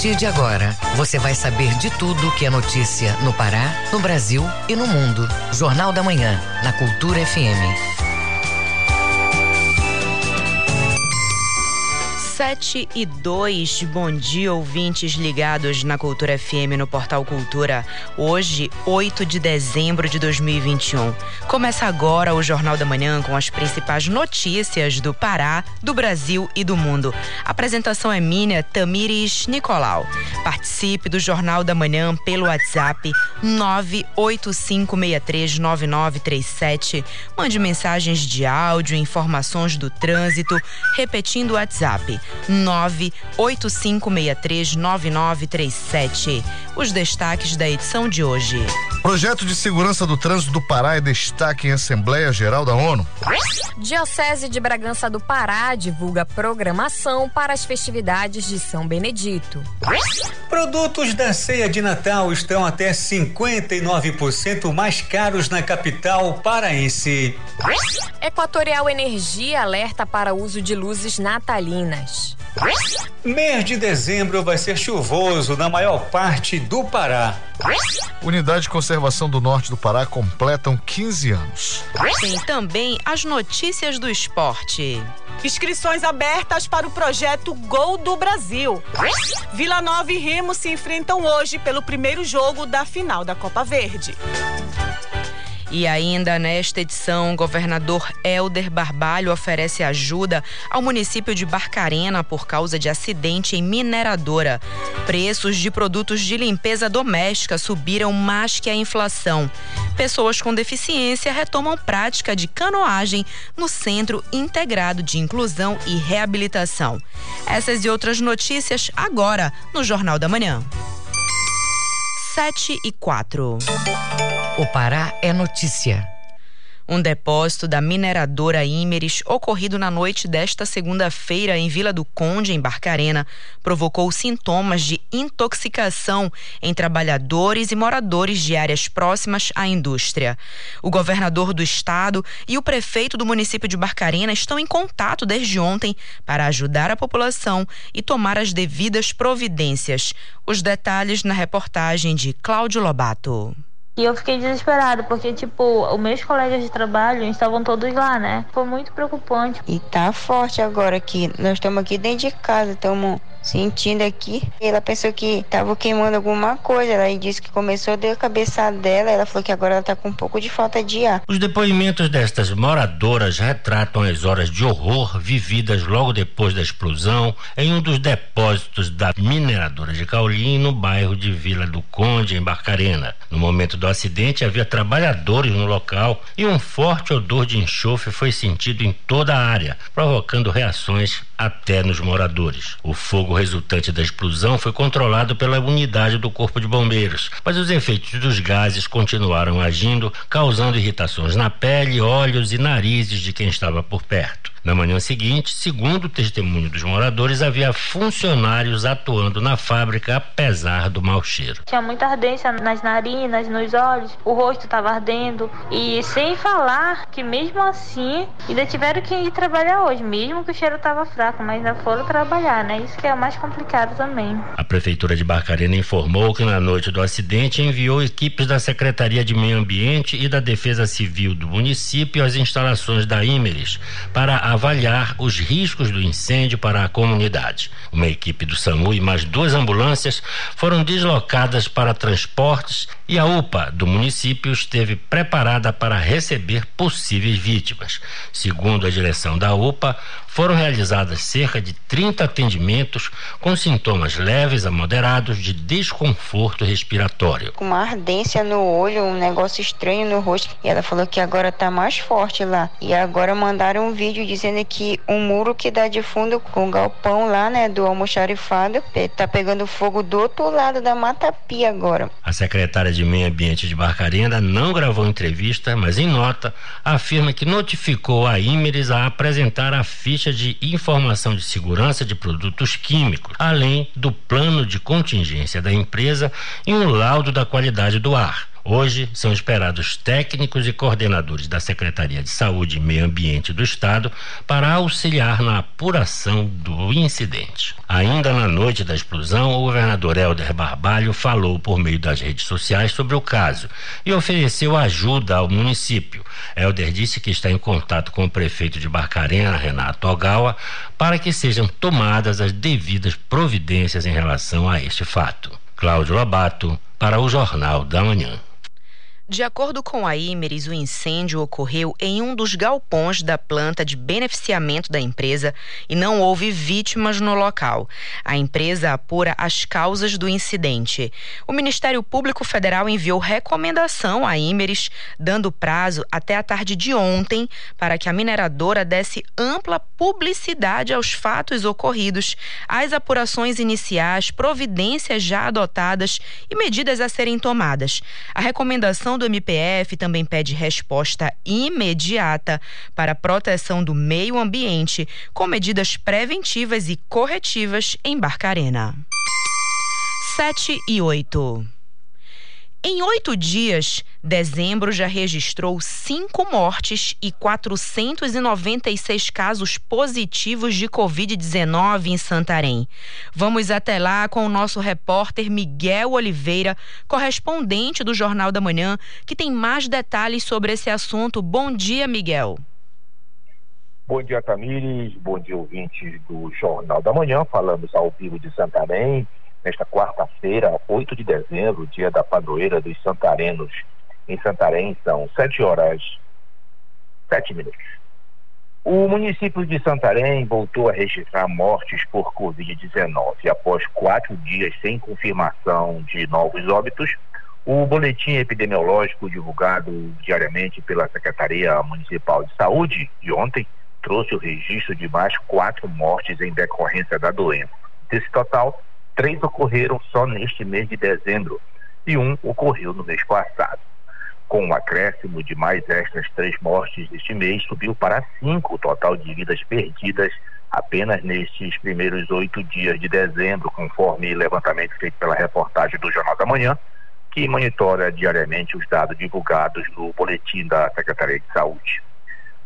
partir de agora, você vai saber de tudo que é notícia no Pará, no Brasil e no mundo. Jornal da Manhã, na Cultura FM. Sete e dois, bom dia ouvintes ligados na Cultura FM no Portal Cultura. Hoje, 8 de dezembro de 2021. Começa agora o Jornal da Manhã com as principais notícias do Pará, do Brasil e do mundo. A apresentação é minha, Tamires Nicolau. Participe do Jornal da Manhã pelo WhatsApp 985639937. Mande mensagens de áudio, informações do trânsito, repetindo o WhatsApp 985639937. Os destaques da edição de hoje. Projeto de segurança do trânsito do Pará é destaque em Assembleia Geral da ONU. Diocese de Bragança do Pará divulga programação para as festividades de São Benedito. Produtos da ceia de Natal estão até 59% mais caros na capital paraense. Equatorial Energia alerta para uso de luzes natalinas. Mês de dezembro vai ser chuvoso na maior parte do Pará. Unidade de Conservação do Norte do Pará completam 15 anos. Tem também as notícias do esporte. Inscrições abertas para o projeto Gol do Brasil. Vila Nova e Remo se enfrentam hoje pelo primeiro jogo da final da Copa Verde. E ainda nesta edição, o governador Helder Barbalho oferece ajuda ao município de Barcarena por causa de acidente em mineradora. Preços de produtos de limpeza doméstica subiram mais que a inflação. Pessoas com deficiência retomam prática de canoagem no Centro Integrado de Inclusão e Reabilitação. Essas e outras notícias agora no Jornal da Manhã. 7 e 4. O Pará é notícia. Um depósito da mineradora Imeris, ocorrido na noite desta segunda-feira em Vila do Conde, em Barcarena, provocou sintomas de intoxicação em trabalhadores e moradores de áreas próximas à indústria. O governador do estado e o prefeito do município de Barcarena estão em contato desde ontem para ajudar a população e tomar as devidas providências. Os detalhes na reportagem de Cláudio Lobato. E eu fiquei desesperada, porque, tipo, os meus colegas de trabalho estavam todos lá, né? Foi muito preocupante. E tá forte agora aqui. Nós estamos aqui dentro de casa, estamos sentindo aqui. Ela pensou que tava queimando alguma coisa. Ela disse que começou a dar a cabeçada dela. Ela falou que agora ela tá com um pouco de falta de ar. Os depoimentos destas moradoras retratam as horas de horror vividas logo depois da explosão em um dos depósitos da mineradora de Caulim, no bairro de Vila do Conde, em Barcarena. No momento do acidente, havia trabalhadores no local e um forte odor de enxofre foi sentido em toda a área, provocando reações até nos moradores. O fogo resultante da explosão foi controlado pela unidade do Corpo de Bombeiros, mas os efeitos dos gases continuaram agindo, causando irritações na pele, olhos e narizes de quem estava por perto. Na manhã seguinte, segundo o testemunho dos moradores, havia funcionários atuando na fábrica apesar do mau cheiro. Tinha muita ardência nas narinas, nos olhos, o rosto estava ardendo. E sem falar que mesmo assim ainda tiveram que ir trabalhar hoje, mesmo que o cheiro estava fraco, mas ainda foram trabalhar, né? Isso que é o mais complicado também. A Prefeitura de Barcarena informou que na noite do acidente enviou equipes da Secretaria de Meio Ambiente e da Defesa Civil do município às instalações da Imeres para avaliar os riscos do incêndio para a comunidade. Uma equipe do SAMU e mais duas ambulâncias foram deslocadas para transportes e a UPA do município esteve preparada para receber possíveis vítimas. Segundo a direção da UPA, foram realizadas cerca de 30 atendimentos com sintomas leves a moderados de desconforto respiratório. Com uma ardência no olho, um negócio estranho no rosto. E ela falou que agora está mais forte lá. E agora mandaram um vídeo dizendo que um muro que dá de fundo com o galpão lá, né, do almoxarifado, está pegando fogo do outro lado da Mata Pia agora. A secretária de Meio Ambiente de Barcarena não gravou entrevista, mas em nota afirma que notificou a Imeres a apresentar a ficha de informação de segurança de produtos químicos, além do plano de contingência da empresa e um laudo da qualidade do ar. Hoje são esperados técnicos e coordenadores da Secretaria de Saúde e Meio Ambiente do Estado para auxiliar na apuração do incidente. Ainda na noite da explosão, o governador Helder Barbalho falou por meio das redes sociais sobre o caso e ofereceu ajuda ao município. Helder disse que está em contato com o prefeito de Barcarena, Renato Ogawa, para que sejam tomadas as devidas providências em relação a este fato. Cláudio Lobato, para o Jornal da Manhã. De acordo com a Imeris, o incêndio ocorreu em um dos galpões da planta de beneficiamento da empresa e não houve vítimas no local. A empresa apura as causas do incidente. O Ministério Público Federal enviou recomendação à Imeris, dando prazo até a tarde de ontem para que a mineradora desse ampla publicidade aos fatos ocorridos, às apurações iniciais, providências já adotadas e medidas a serem tomadas. A recomendação do MPF também pede resposta imediata para a proteção do meio ambiente, com medidas preventivas e corretivas em Barcarena. 7 e 8. Em oito dias, dezembro já registrou cinco mortes e 496 casos positivos de Covid-19 em Santarém. Vamos até lá com o nosso repórter Miguel Oliveira, correspondente do Jornal da Manhã, que tem mais detalhes sobre esse assunto. Bom dia, Miguel. Bom dia, Tamires. Bom dia, ouvintes do Jornal da Manhã. Falamos ao vivo de Santarém nesta quarta-feira, 8 de dezembro, dia da padroeira dos Santarenos. Em Santarém são 7 horas 7 minutos. O município de Santarém voltou a registrar mortes por Covid-19. Após quatro dias sem confirmação de novos óbitos, o boletim epidemiológico divulgado diariamente pela Secretaria Municipal de Saúde de ontem trouxe o registro de mais quatro mortes em decorrência da doença. Desse total, três ocorreram só neste mês de dezembro e um ocorreu no mês passado. Com o um acréscimo de mais estas três mortes deste mês, subiu para cinco o total de vidas perdidas apenas nestes primeiros oito dias de dezembro, conforme levantamento feito pela reportagem do Jornal da Manhã, que monitora diariamente os dados divulgados no boletim da Secretaria de Saúde.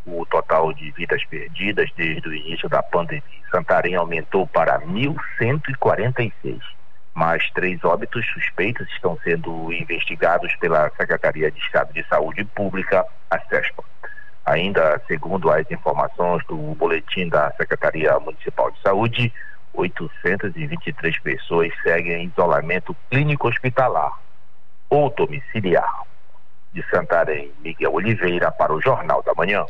O total de vidas perdidas desde o início da pandemia em Santarém aumentou para 1.146. Mais três óbitos suspeitos estão sendo investigados pela Secretaria de Estado de Saúde Pública, a SESPA. Ainda segundo as informações do boletim da Secretaria Municipal de Saúde, 823 pessoas seguem em isolamento clínico hospitalar ou domiciliar de Santarém, Miguel Oliveira, para o Jornal da Manhã.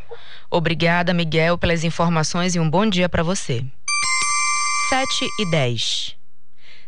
Obrigada, Miguel, pelas informações e um bom dia para você. 7 e 10.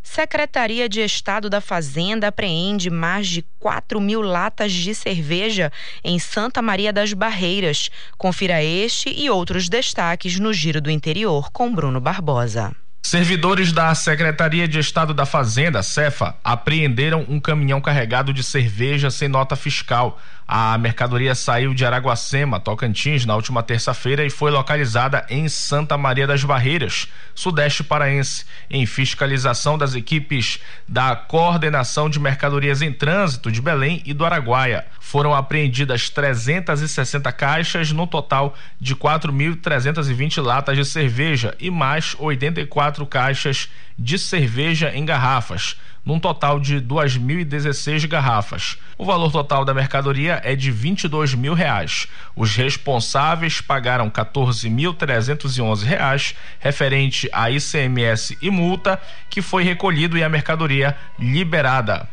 Secretaria de Estado da Fazenda apreende mais de 4 mil latas de cerveja em Santa Maria das Barreiras. Confira este e outros destaques no Giro do Interior com Bruno Barbosa. Servidores da Secretaria de Estado da Fazenda, Cefa, apreenderam um caminhão carregado de cerveja sem nota fiscal. A mercadoria saiu de Araguacema, Tocantins, na última terça-feira e foi localizada em Santa Maria das Barreiras, sudeste paraense, em fiscalização das equipes da Coordenação de Mercadorias em Trânsito de Belém e do Araguaia. Foram apreendidas 360 caixas, no total de 4.320 latas de cerveja e mais 84 quatro caixas de cerveja em garrafas, num total de 2.016 garrafas. O valor total da mercadoria é de 22 mil reais. Os responsáveis pagaram 14.311 reais referente a ICMS e multa que foi recolhido e a mercadoria liberada.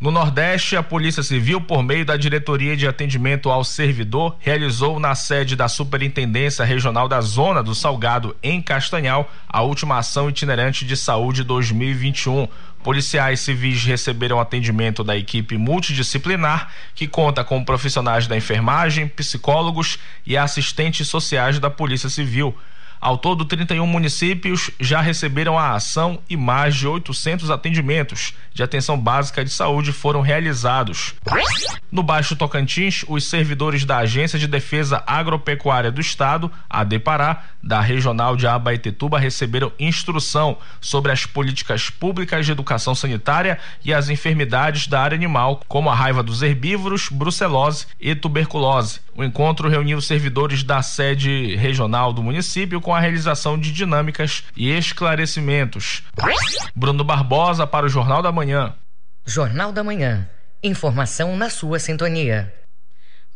No Nordeste, a Polícia Civil, por meio da Diretoria de Atendimento ao Servidor, realizou na sede da Superintendência Regional da Zona do Salgado, em Castanhal, a última ação itinerante de saúde 2021 Policiais civis receberam atendimento da equipe multidisciplinar, que conta com profissionais da enfermagem, psicólogos e assistentes sociais da Polícia Civil. Ao todo, 31 municípios já receberam a ação e mais de 800 atendimentos de atenção básica de saúde foram realizados. No Baixo Tocantins, os servidores da Agência de Defesa Agropecuária do Estado, a Depará, da Regional de Abaetetuba, receberam instrução sobre as políticas públicas de educação sanitária e as enfermidades da área animal, como a raiva dos herbívoros, brucelose e tuberculose. O encontro reuniu servidores da sede regional do município com a realização de dinâmicas e esclarecimentos. Bruno Barbosa para o Jornal da Manhã. Jornal da Manhã. Informação na sua sintonia.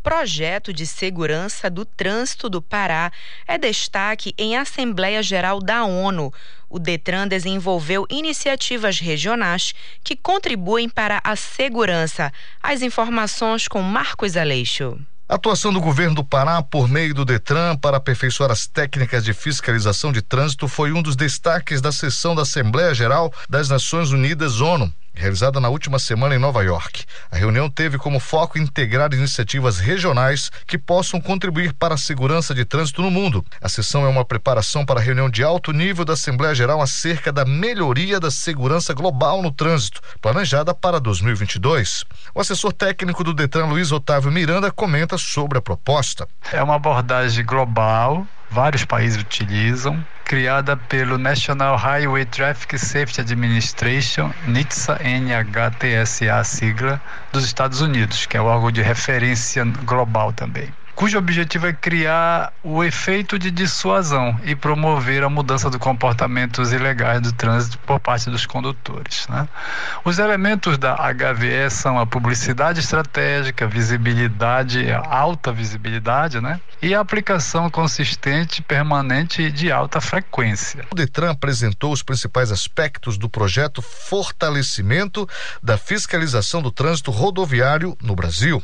Projeto de Segurança do Trânsito do Pará é destaque em Assembleia Geral da ONU. O Detran desenvolveu iniciativas regionais que contribuem para a segurança. As informações com Marcos Aleixo. Atuação do governo do Pará por meio do Detran para aperfeiçoar as técnicas de fiscalização de trânsito foi um dos destaques da sessão da Assembleia Geral das Nações Unidas ONU realizada na última semana em Nova York. A reunião teve como foco integrar iniciativas regionais que possam contribuir para a segurança de trânsito no mundo. A sessão é uma preparação para a reunião de alto nível da Assembleia Geral acerca da melhoria da segurança global no trânsito, planejada para 2022. O assessor técnico do Detran, Luiz Otávio Miranda, comenta sobre a proposta. É uma abordagem global vários países utilizam, criada pelo National Highway Traffic Safety Administration, NHTSA, NHTSA sigla, dos Estados Unidos, que é o órgão de referência global também cujo objetivo é criar o efeito de dissuasão e promover a mudança de comportamentos ilegais do trânsito por parte dos condutores. Né? Os elementos da HVE são a publicidade estratégica, visibilidade, alta visibilidade, né? e a aplicação consistente, permanente e de alta frequência. O Detran apresentou os principais aspectos do projeto Fortalecimento da Fiscalização do Trânsito Rodoviário no Brasil.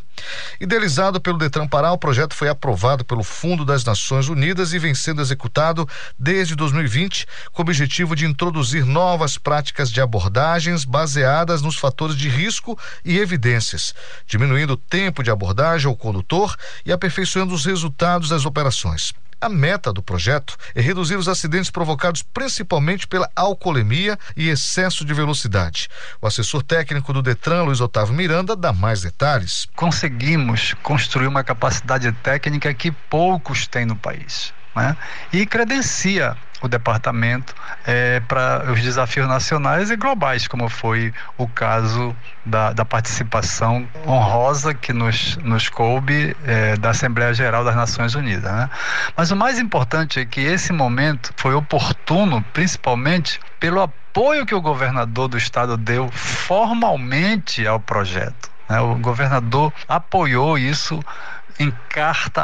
Idealizado pelo Detran Pará, o projeto projeto foi aprovado pelo Fundo das Nações Unidas e vem sendo executado desde 2020 com o objetivo de introduzir novas práticas de abordagens baseadas nos fatores de risco e evidências, diminuindo o tempo de abordagem ao condutor e aperfeiçoando os resultados das operações. A meta do projeto é reduzir os acidentes provocados principalmente pela alcoolemia e excesso de velocidade. O assessor técnico do Detran, Luiz Otávio Miranda, dá mais detalhes. Conseguimos construir uma capacidade técnica que poucos têm no país. Né? E credencia o departamento é, para os desafios nacionais e globais, como foi o caso da, da participação honrosa que nos, nos coube é, da Assembleia Geral das Nações Unidas. Né? Mas o mais importante é que esse momento foi oportuno, principalmente pelo apoio que o governador do estado deu formalmente ao projeto. Né? O governador apoiou isso em carta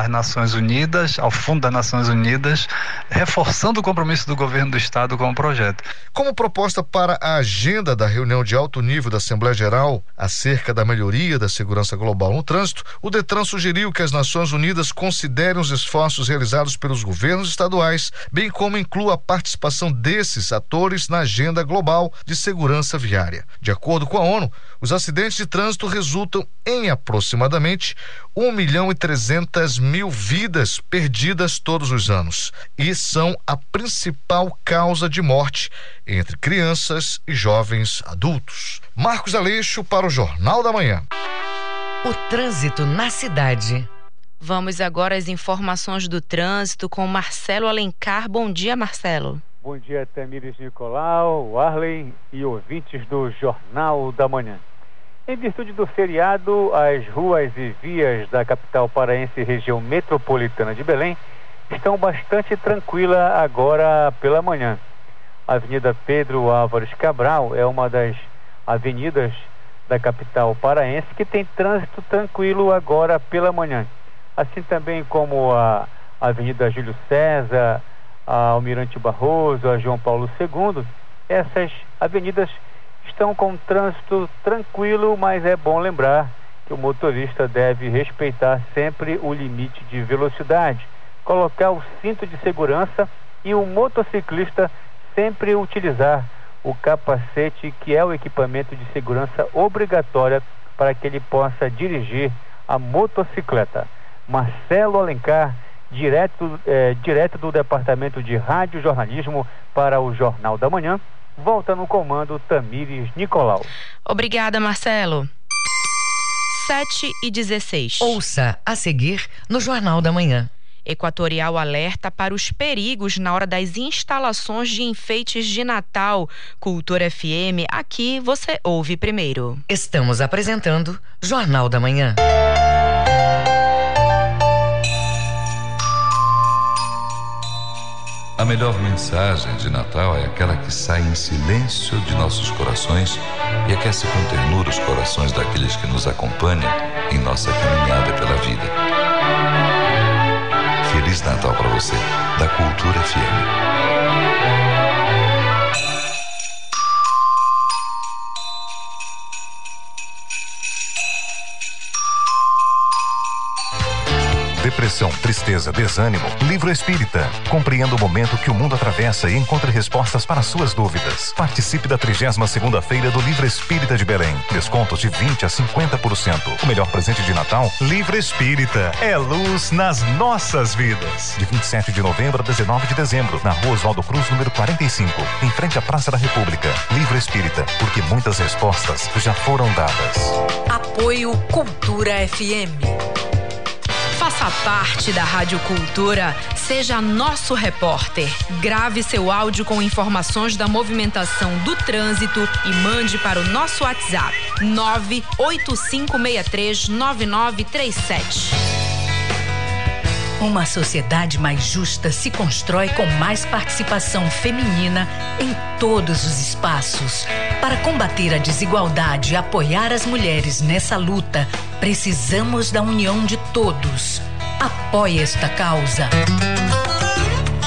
às Nações Unidas, ao Fundo das Nações Unidas, reforçando o compromisso do governo do Estado com o projeto. Como proposta para a agenda da reunião de alto nível da Assembleia Geral acerca da melhoria da segurança global no trânsito, o Detran sugeriu que as Nações Unidas considerem os esforços realizados pelos governos estaduais, bem como inclua a participação desses atores na agenda global de segurança viária. De acordo com a ONU, os acidentes de trânsito resultam em aproximadamente 1 milhão e 300 mil vidas perdidas todos os anos e são a principal causa de morte entre crianças e jovens adultos. Marcos Aleixo para o Jornal da Manhã. O trânsito na cidade. Vamos agora às informações do trânsito com Marcelo Alencar. Bom dia, Marcelo. Bom dia, Tamires Nicolau, Arley e ouvintes do Jornal da Manhã. Em virtude do feriado, as ruas e vias da capital paraense região metropolitana de Belém estão bastante tranquilas agora pela manhã. A Avenida Pedro Álvares Cabral é uma das avenidas da capital paraense que tem trânsito tranquilo agora pela manhã. Assim também como a Avenida Júlio César, a Almirante Barroso, a João Paulo II, essas avenidas estão com trânsito tranquilo, mas é bom lembrar que o motorista deve respeitar sempre o limite de velocidade, colocar o cinto de segurança e o motociclista sempre utilizar o capacete, que é o equipamento de segurança obrigatória para que ele possa dirigir a motocicleta. Marcelo Alencar direto, é, direto do Departamento de Rádio Jornalismo para o Jornal da Manhã. Volta no comando Tamires Nicolau. Obrigada, Marcelo. 7 e 16. Ouça a seguir no Jornal da Manhã. Equatorial alerta para os perigos na hora das instalações de enfeites de Natal. Cultura FM, aqui você ouve primeiro. Estamos apresentando Jornal da Manhã. A melhor mensagem de Natal é aquela que sai em silêncio de nossos corações e aquece com ternura os corações daqueles que nos acompanham em nossa caminhada pela vida. Feliz Natal para você, da Cultura FM. Depressão, tristeza, desânimo. Livro Espírita. Compreenda o momento que o mundo atravessa e encontre respostas para suas dúvidas. Participe da 32 segunda feira do Livro Espírita de Belém. Descontos de 20 a 50%. O melhor presente de Natal? Livro Espírita. É luz nas nossas vidas. De 27 de novembro a 19 de dezembro, na Rua Oswaldo Cruz, número 45, em frente à Praça da República. Livro Espírita, porque muitas respostas já foram dadas. Apoio Cultura FM. Faça parte da Rádio Cultura, seja nosso repórter. Grave seu áudio com informações da movimentação do trânsito e mande para o nosso WhatsApp 985639937. Uma sociedade mais justa se constrói com mais participação feminina em todos os espaços. Para combater a desigualdade e apoiar as mulheres nessa luta, precisamos da união de todos. Apoie esta causa.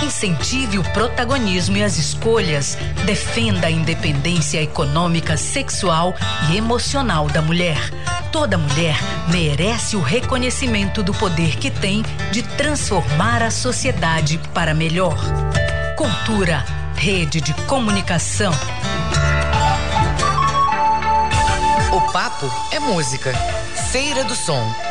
Incentive o protagonismo e as escolhas. Defenda a independência econômica, sexual e emocional da mulher. Toda mulher merece o reconhecimento do poder que tem de transformar a sociedade para melhor. Cultura, rede de comunicação. O papo é música. Feira do Som.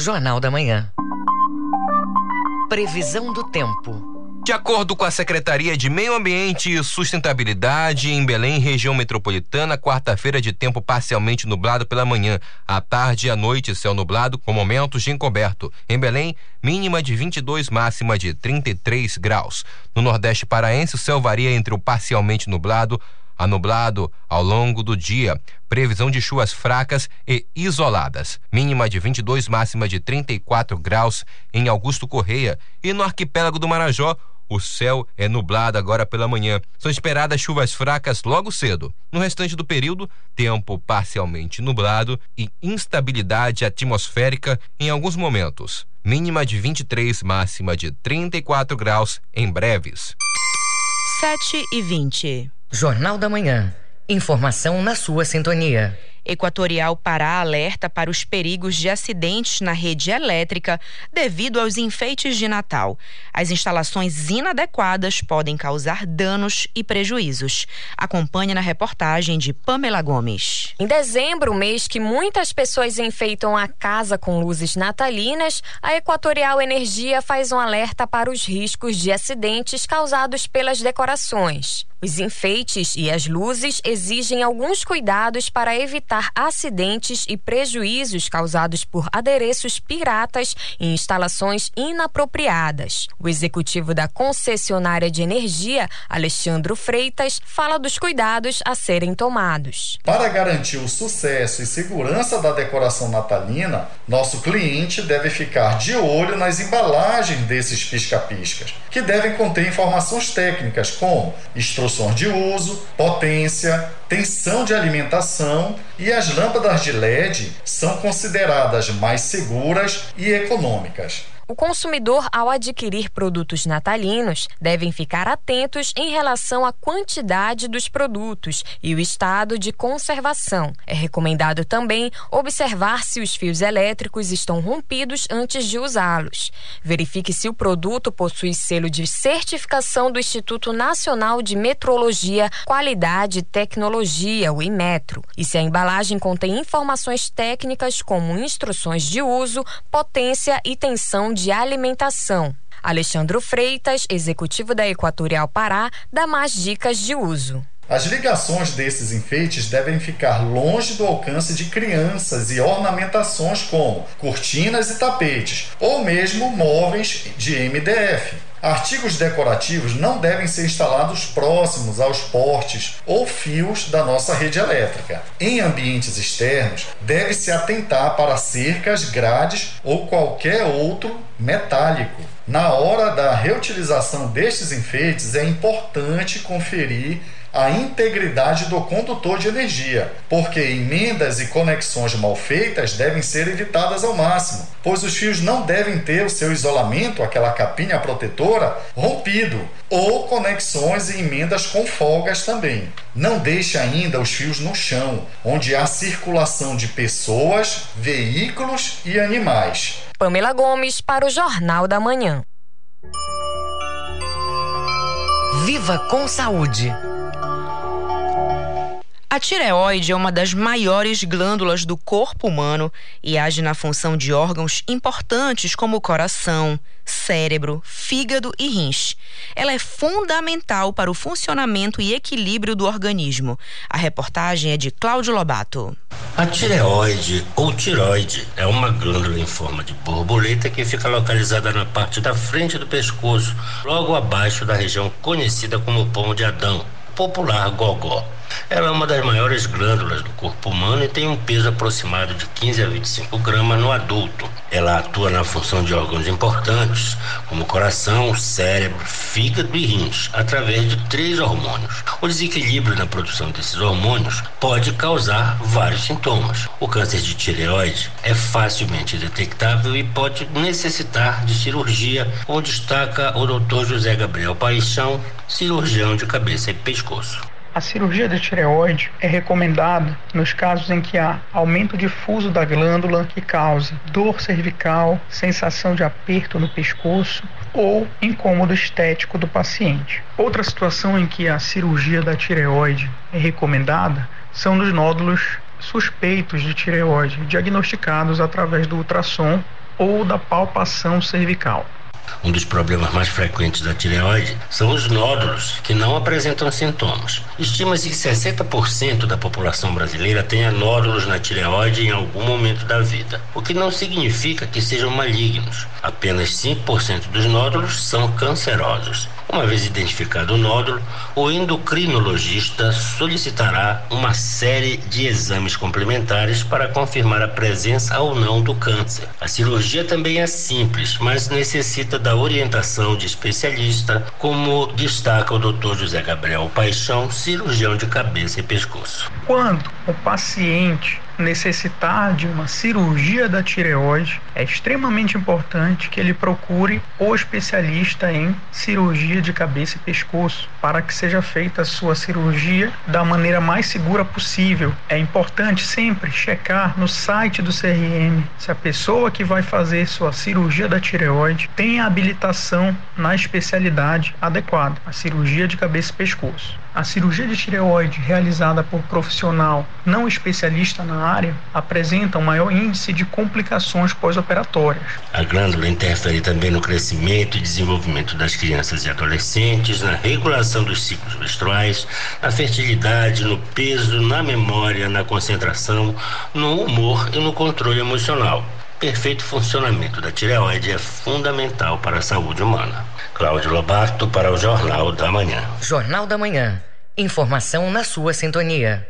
Jornal da Manhã. Previsão do tempo. De acordo com a Secretaria de Meio Ambiente e Sustentabilidade, em Belém, região metropolitana, quarta-feira de tempo parcialmente nublado pela manhã. À tarde e à noite, céu nublado com momentos de encoberto. Em Belém, mínima de 22, máxima de 33 graus. No Nordeste paraense, o céu varia entre o parcialmente nublado a nublado ao longo do dia. Previsão de chuvas fracas e isoladas. Mínima de 22, máxima de 34 graus em Augusto Correia. E no arquipélago do Marajó, o céu é nublado agora pela manhã. São esperadas chuvas fracas logo cedo. No restante do período, tempo parcialmente nublado e instabilidade atmosférica em alguns momentos. Mínima de 23, máxima de 34 graus em breves. 7 e 20. Jornal da Manhã. Informação na sua sintonia. Equatorial Pará alerta para os perigos de acidentes na rede elétrica devido aos enfeites de Natal. As instalações inadequadas podem causar danos e prejuízos. Acompanhe na reportagem de Pamela Gomes. Em dezembro, mês que muitas pessoas enfeitam a casa com luzes natalinas, a Equatorial Energia faz um alerta para os riscos de acidentes causados pelas decorações. Os enfeites e as luzes exigem alguns cuidados para evitar acidentes e prejuízos causados por adereços piratas e instalações inapropriadas. O executivo da concessionária de energia, Alexandro Freitas, fala dos cuidados a serem tomados. Para garantir o sucesso e segurança da decoração natalina, nosso cliente deve ficar de olho nas embalagens desses pisca-piscas, que devem conter informações técnicas como instruções de uso, potência, tensão de alimentação e as lâmpadas de LED são consideradas mais seguras e econômicas. O consumidor, ao adquirir produtos natalinos, devem ficar atentos em relação à quantidade dos produtos e o estado de conservação. É recomendado também observar se os fios elétricos estão rompidos antes de usá-los. Verifique se o produto possui selo de certificação do Instituto Nacional de Metrologia, Qualidade e Tecnologia, o IMETRO, e se a embalagem contém informações técnicas como instruções de uso, potência e tensão de alimentação. Alexandro Freitas, executivo da Equatorial Pará, dá mais dicas de uso. As ligações desses enfeites devem ficar longe do alcance de crianças e ornamentações como cortinas e tapetes, ou mesmo móveis de MDF. Artigos decorativos não devem ser instalados próximos aos portes ou fios da nossa rede elétrica. Em ambientes externos, deve-se atentar para cercas, grades ou qualquer outro metálico. Na hora da reutilização destes enfeites, é importante conferir a integridade do condutor de energia, porque emendas e conexões mal feitas devem ser evitadas ao máximo, pois os fios não devem ter o seu isolamento, aquela capinha protetora, rompido, ou conexões e emendas com folgas também. Não deixe ainda os fios no chão, onde há circulação de pessoas, veículos e animais. Pamela Gomes para o Jornal da Manhã. Viva com saúde! A tireoide é uma das maiores glândulas do corpo humano e age na função de órgãos importantes como o coração, cérebro, fígado e rins. Ela é fundamental para o funcionamento e equilíbrio do organismo. A reportagem é de Cláudio Lobato. A tireoide ou tiroide é uma glândula em forma de borboleta que fica localizada na parte da frente do pescoço, logo abaixo da região conhecida como pomo de Adão, popular gogó. Ela é uma das maiores glândulas do corpo humano e tem um peso aproximado de 15 a 25 gramas no adulto. Ela atua na função de órgãos importantes, como coração, cérebro, fígado e rins, através de três hormônios. O desequilíbrio na produção desses hormônios pode causar vários sintomas. O câncer de tireoide é facilmente detectável e pode necessitar de cirurgia, como destaca o Dr. José Gabriel Paixão, cirurgião de cabeça e pescoço. A cirurgia de tireoide é recomendada nos casos em que há aumento difuso da glândula que causa dor cervical, sensação de aperto no pescoço ou incômodo estético do paciente. Outra situação em que a cirurgia da tireoide é recomendada são nos nódulos suspeitos de tireoide, diagnosticados através do ultrassom ou da palpação cervical. Um dos problemas mais frequentes da tireoide são os nódulos, que não apresentam sintomas. Estima-se que 60% da população brasileira tenha nódulos na tireoide em algum momento da vida, o que não significa que sejam malignos. Apenas 5% dos nódulos são cancerosos. Uma vez identificado o nódulo, o endocrinologista solicitará uma série de exames complementares para confirmar a presença ou não do câncer. A cirurgia também é simples, mas necessita da orientação de especialista, como destaca o Dr. José Gabriel Paixão, cirurgião de cabeça e pescoço. Quando o paciente necessitar de uma cirurgia da tireoide, é extremamente importante que ele procure o especialista em cirurgia de cabeça e pescoço para que seja feita a sua cirurgia da maneira mais segura possível. É importante sempre checar no site do CRM se a pessoa que vai fazer sua cirurgia da tireoide tem a habilitação na especialidade adequada, a cirurgia de cabeça e pescoço. A cirurgia de tireoide realizada por profissional não especialista na área apresenta um maior índice de complicações pós-operatórias. A glândula interfere também no crescimento e desenvolvimento das crianças e adolescentes, na regulação dos ciclos menstruais, na fertilidade, no peso, na memória, na concentração, no humor e no controle emocional. Perfeito funcionamento da tireoide é fundamental para a saúde humana. Cláudio Lobato para o Jornal da Manhã. Jornal da Manhã. Informação na sua sintonia.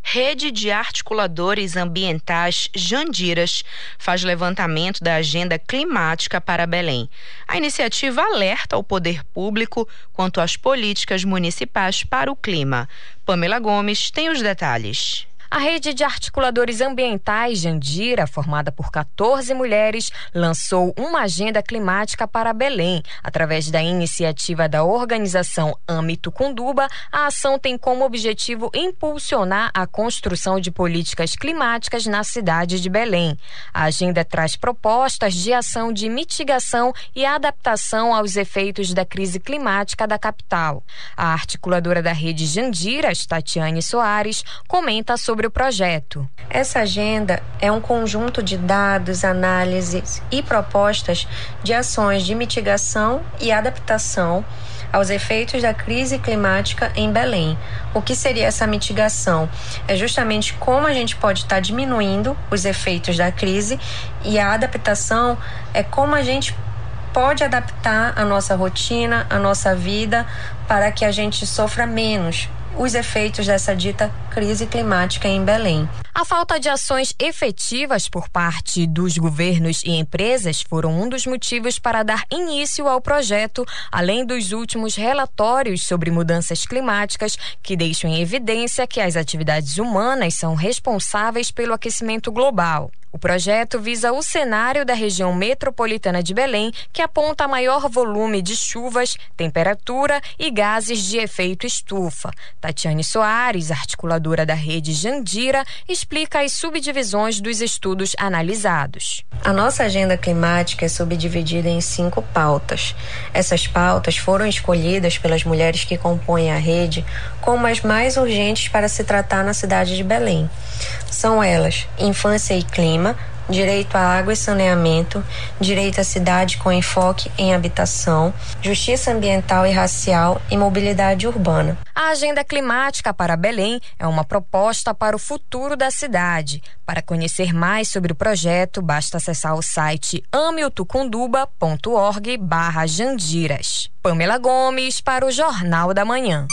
Rede de Articuladores Ambientais Jandiras faz levantamento da agenda climática para Belém. A iniciativa alerta ao poder público quanto às políticas municipais para o clima. Pamela Gomes tem os detalhes. A rede de articuladores ambientais Jandira, formada por 14 mulheres, lançou uma agenda climática para Belém. Através da iniciativa da organização Âmbito Cunduba, a ação tem como objetivo impulsionar a construção de políticas climáticas na cidade de Belém. A agenda traz propostas de ação de mitigação e adaptação aos efeitos da crise climática da capital. A articuladora da rede Jandiras, Tatiane Soares, comenta sobre o projeto. Essa agenda é um conjunto de dados, análises e propostas de ações de mitigação e adaptação aos efeitos da crise climática em Belém. O que seria essa mitigação? É justamente como a gente pode estar diminuindo os efeitos da crise e a adaptação é como a gente pode adaptar a nossa rotina, a nossa vida para que a gente sofra menos os efeitos dessa dita crise climática em Belém. A falta de ações efetivas por parte dos governos e empresas foram um dos motivos para dar início ao projeto, além dos últimos relatórios sobre mudanças climáticas que deixam em evidência que as atividades humanas são responsáveis pelo aquecimento global. O projeto visa o cenário da região metropolitana de Belém, que aponta maior volume de chuvas, temperatura e gases de efeito estufa. Tatiane Soares, articuladora da rede Jandira, explica as subdivisões dos estudos analisados. A nossa agenda climática é subdividida em cinco pautas. Essas pautas foram escolhidas pelas mulheres que compõem a rede como as mais urgentes para se tratar na cidade de Belém. São elas infância e clima, direito à água e saneamento, direito à cidade com enfoque em habitação, justiça ambiental e racial e mobilidade urbana. A agenda climática para Belém é uma proposta para o futuro da cidade. Para conhecer mais sobre o projeto, basta acessar o site amiltucunduba.org/jandiras. Pamela Gomes para o Jornal da Manhã.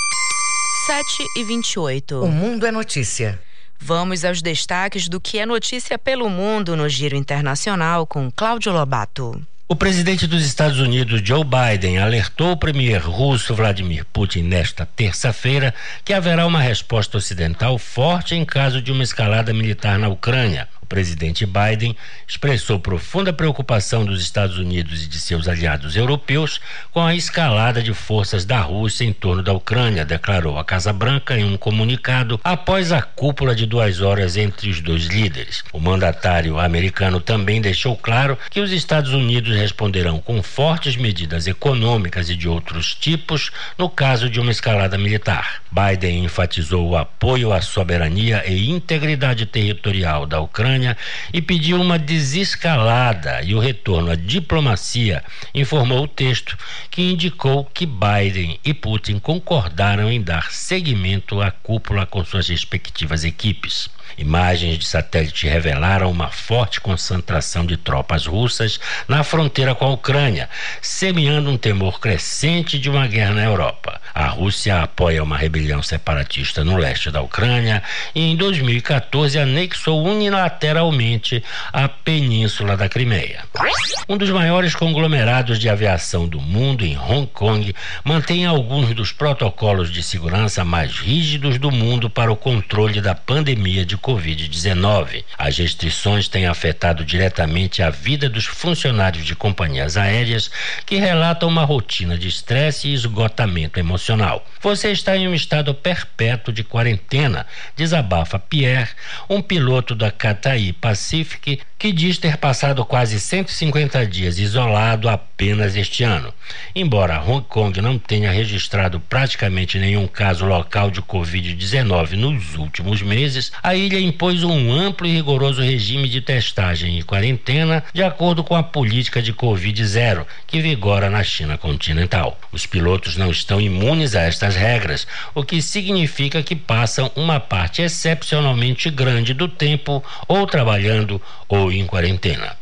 7 e 28. O mundo é notícia. Vamos aos destaques do que é notícia pelo mundo no Giro Internacional com Cláudio Lobato. O presidente dos Estados Unidos, Joe Biden, alertou o premier russo Vladimir Putin nesta terça-feira que haverá uma resposta ocidental forte em caso de uma escalada militar na Ucrânia presidente Biden expressou profunda preocupação dos Estados Unidos e de seus aliados europeus com a escalada de forças da Rússia em torno da Ucrânia, declarou a Casa Branca em um comunicado após a cúpula de duas horas entre os dois líderes. O mandatário americano também deixou claro que os Estados Unidos responderão com fortes medidas econômicas e de outros tipos no caso de uma escalada militar. Biden enfatizou o apoio à soberania e integridade territorial da Ucrânia e pediu uma desescalada e o retorno à diplomacia, informou o texto, que indicou que Biden e Putin concordaram em dar seguimento à cúpula com suas respectivas equipes. Imagens de satélite revelaram uma forte concentração de tropas russas na fronteira com a Ucrânia, semeando um temor crescente de uma guerra na Europa. A Rússia apoia uma rebelião separatista no leste da Ucrânia e em 2014 anexou unilateralmente a península da Crimeia. Um dos maiores conglomerados de aviação do mundo em Hong Kong mantém alguns dos protocolos de segurança mais rígidos do mundo para o controle da pandemia de Covid-19. As restrições têm afetado diretamente a vida dos funcionários de companhias aéreas que relatam uma rotina de estresse e esgotamento emocional. Você está em um estado perpétuo de quarentena, desabafa Pierre, um piloto da Cathay Pacific que diz ter passado quase 150 dias isolado apenas este ano. Embora Hong Kong não tenha registrado praticamente nenhum caso local de Covid-19 nos últimos meses, a ilha impôs um amplo e rigoroso regime de testagem e quarentena de acordo com a política de Covid-0 que vigora na China continental. Os pilotos não estão imunes a estas regras, o que significa que passam uma parte excepcionalmente grande do tempo ou trabalhando ou em quarentena.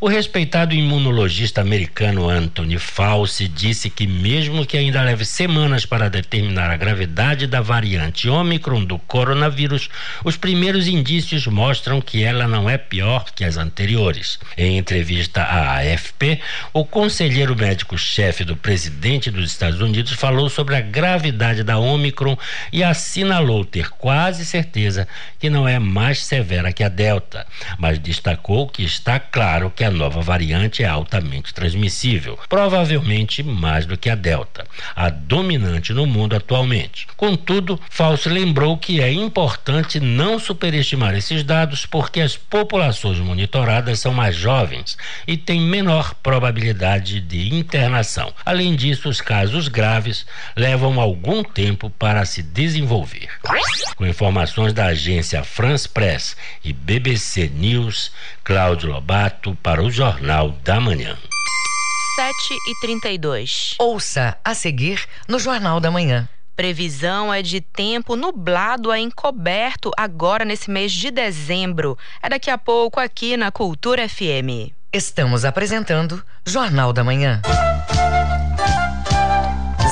O respeitado imunologista americano Anthony Fauci disse que, mesmo que ainda leve semanas para determinar a gravidade da variante Omicron do coronavírus, os primeiros indícios mostram que ela não é pior que as anteriores. Em entrevista à AFP, o conselheiro médico-chefe do presidente dos Estados Unidos falou sobre a gravidade da Omicron e assinalou ter quase certeza que não é mais severa que a Delta, mas destacou que está claro que a nova variante é altamente transmissível, provavelmente mais do que a Delta, a dominante no mundo atualmente. Contudo, Fauci lembrou que é importante não superestimar esses dados porque as populações monitoradas são mais jovens e têm menor probabilidade de internação. Além disso, os casos graves levam algum tempo para se desenvolver. Com informações da agência France Press e BBC News, Cláudio Lobato para o Jornal da Manhã. 7 e 32. Ouça a seguir no Jornal da Manhã. Previsão é de tempo nublado a encoberto agora nesse mês de dezembro. É daqui a pouco aqui na Cultura FM. Estamos apresentando Jornal da Manhã.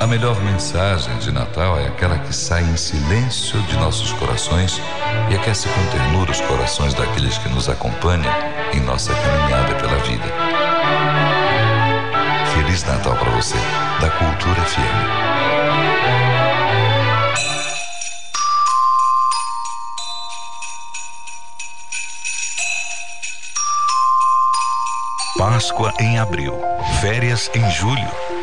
A melhor mensagem de Natal é aquela que sai em silêncio de nossos corações e aquece com ternura os corações daqueles que nos acompanham em nossa caminhada pela vida. Feliz Natal para você, da Cultura FM. Páscoa em abril, férias em julho,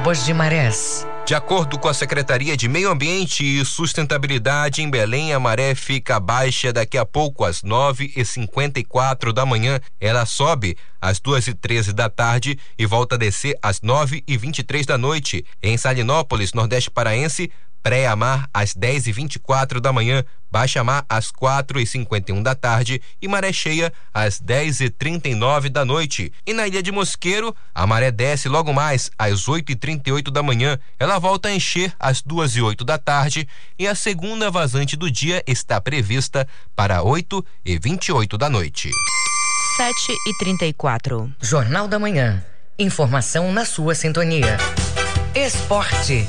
Tábuas de Marés. De acordo com a Secretaria de Meio Ambiente e Sustentabilidade em Belém, a maré fica baixa daqui a pouco às nove e cinquenta e quatro da manhã. Ela sobe às duas e treze da tarde e volta a descer às nove e vinte e três da noite. Em Salinópolis, Nordeste Paraense, pré-amar às 10 e 24 da manhã, baixa-mar às 4 e 51 da tarde e maré cheia às 10 e 39 da noite. E na ilha de Mosqueiro, a maré desce logo mais às 8 e 38 da manhã. Ela volta a encher às 2 e 8 da tarde e a segunda vazante do dia está prevista para 8 e 28 da noite. 7 e 34. Jornal da Manhã. Informação na sua sintonia. Esporte.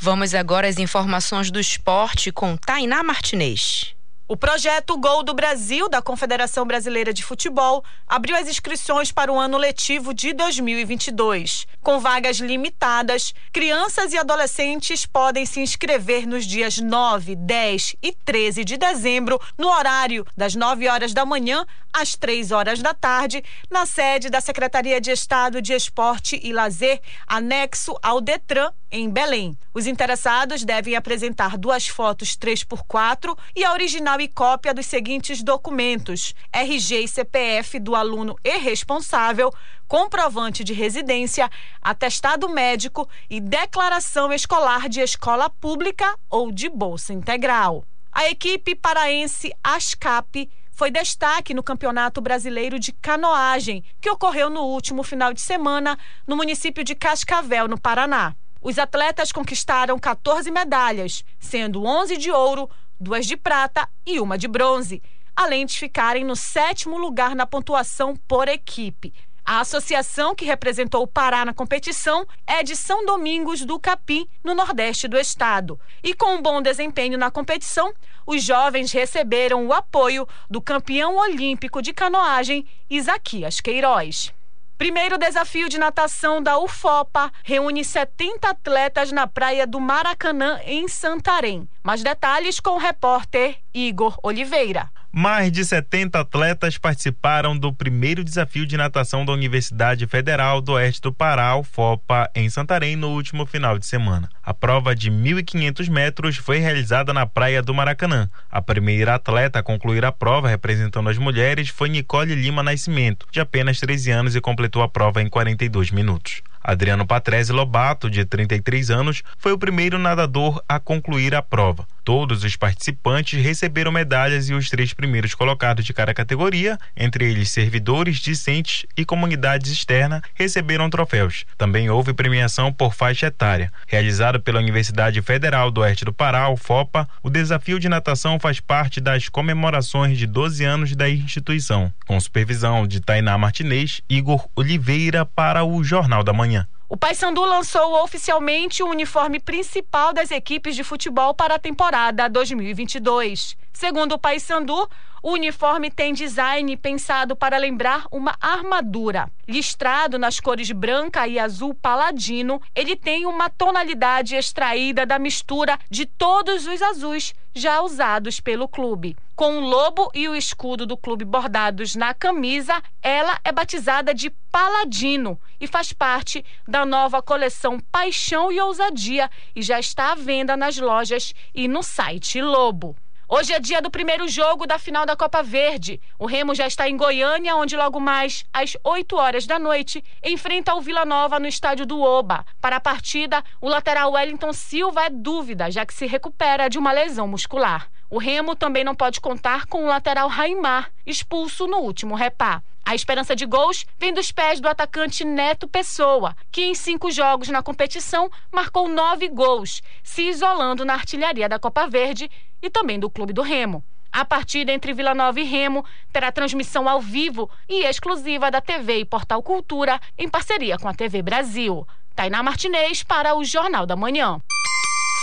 Vamos agora às informações do esporte com Tainá Martinez. O projeto Gol do Brasil, da Confederação Brasileira de Futebol, abriu as inscrições para o ano letivo de 2022. Com vagas limitadas, crianças e adolescentes podem se inscrever nos dias 9, 10 e 13 de dezembro, no horário das 9 horas da manhã às 3 horas da tarde, na sede da Secretaria de Estado de Esporte e Lazer, anexo ao Detran, em Belém. Os interessados devem apresentar duas fotos 3x4 e a original e cópia dos seguintes documentos: RG e CPF do aluno e responsável, comprovante de residência, atestado médico e declaração escolar de escola pública ou de bolsa integral. A equipe paraense ASCAP foi destaque no Campeonato Brasileiro de Canoagem, que ocorreu no último final de semana no município de Cascavel, no Paraná. Os atletas conquistaram 14 medalhas, sendo 11 de ouro, duas de prata e uma de bronze, além de ficarem no sétimo lugar na pontuação por equipe. A associação que representou o Pará na competição é de São Domingos do Capim, no nordeste do estado. E com um bom desempenho na competição, os jovens receberam o apoio do campeão olímpico de canoagem, Isaquias Queiroz. Primeiro desafio de natação da UFOPA reúne 70 atletas na praia do Maracanã, em Santarém. Mais detalhes com o repórter Igor Oliveira. Mais de 70 atletas participaram do primeiro desafio de natação da Universidade Federal do Oeste do Pará, UFOPA, em Santarém, no último final de semana. A prova de 1.500 metros foi realizada na praia do Maracanã. A primeira atleta a concluir a prova representando as mulheres foi Nicole Lima Nascimento, de apenas 13 anos e completou a prova em 42 minutos. Adriano Patrese Lobato, de 33 anos, foi o primeiro nadador a concluir a prova. Todos os participantes receberam medalhas e os três primeiros colocados de cada categoria, entre eles servidores, discentes e comunidades externas, receberam troféus. Também houve premiação por faixa etária. Realizado pela Universidade Federal do Oeste do Pará, UFOPA, o desafio de natação faz parte das comemorações de 12 anos da instituição, com supervisão de Tainá Martinez, Igor Oliveira para o Jornal da Manhã. O Paysandu lançou oficialmente o uniforme principal das equipes de futebol para a temporada 2022. Segundo o Paysandu, o uniforme tem design pensado para lembrar uma armadura. Listrado nas cores branca e azul paladino, ele tem uma tonalidade extraída da mistura de todos os azuis já usados pelo clube. Com o lobo e o escudo do clube bordados na camisa, ela é batizada de Paladino e faz parte da nova coleção Paixão e Ousadia e já está à venda nas lojas e no site Lobo. Hoje é dia do primeiro jogo da final da Copa Verde. O Remo já está em Goiânia, onde logo mais, às 8 horas da noite, enfrenta o Vila Nova no estádio do Oba. Para a partida, o lateral Wellington Silva é dúvida, já que se recupera de uma lesão muscular. O Remo também não pode contar com o lateral Raimar, expulso no último repá. A esperança de gols vem dos pés do atacante Neto Pessoa, que em cinco jogos na competição marcou nove gols, se isolando na artilharia da Copa Verde e também do Clube do Remo. A partida entre Vila Nova e Remo terá transmissão ao vivo e exclusiva da TV e Portal Cultura, em parceria com a TV Brasil. Tainá Martinez para o Jornal da Manhã.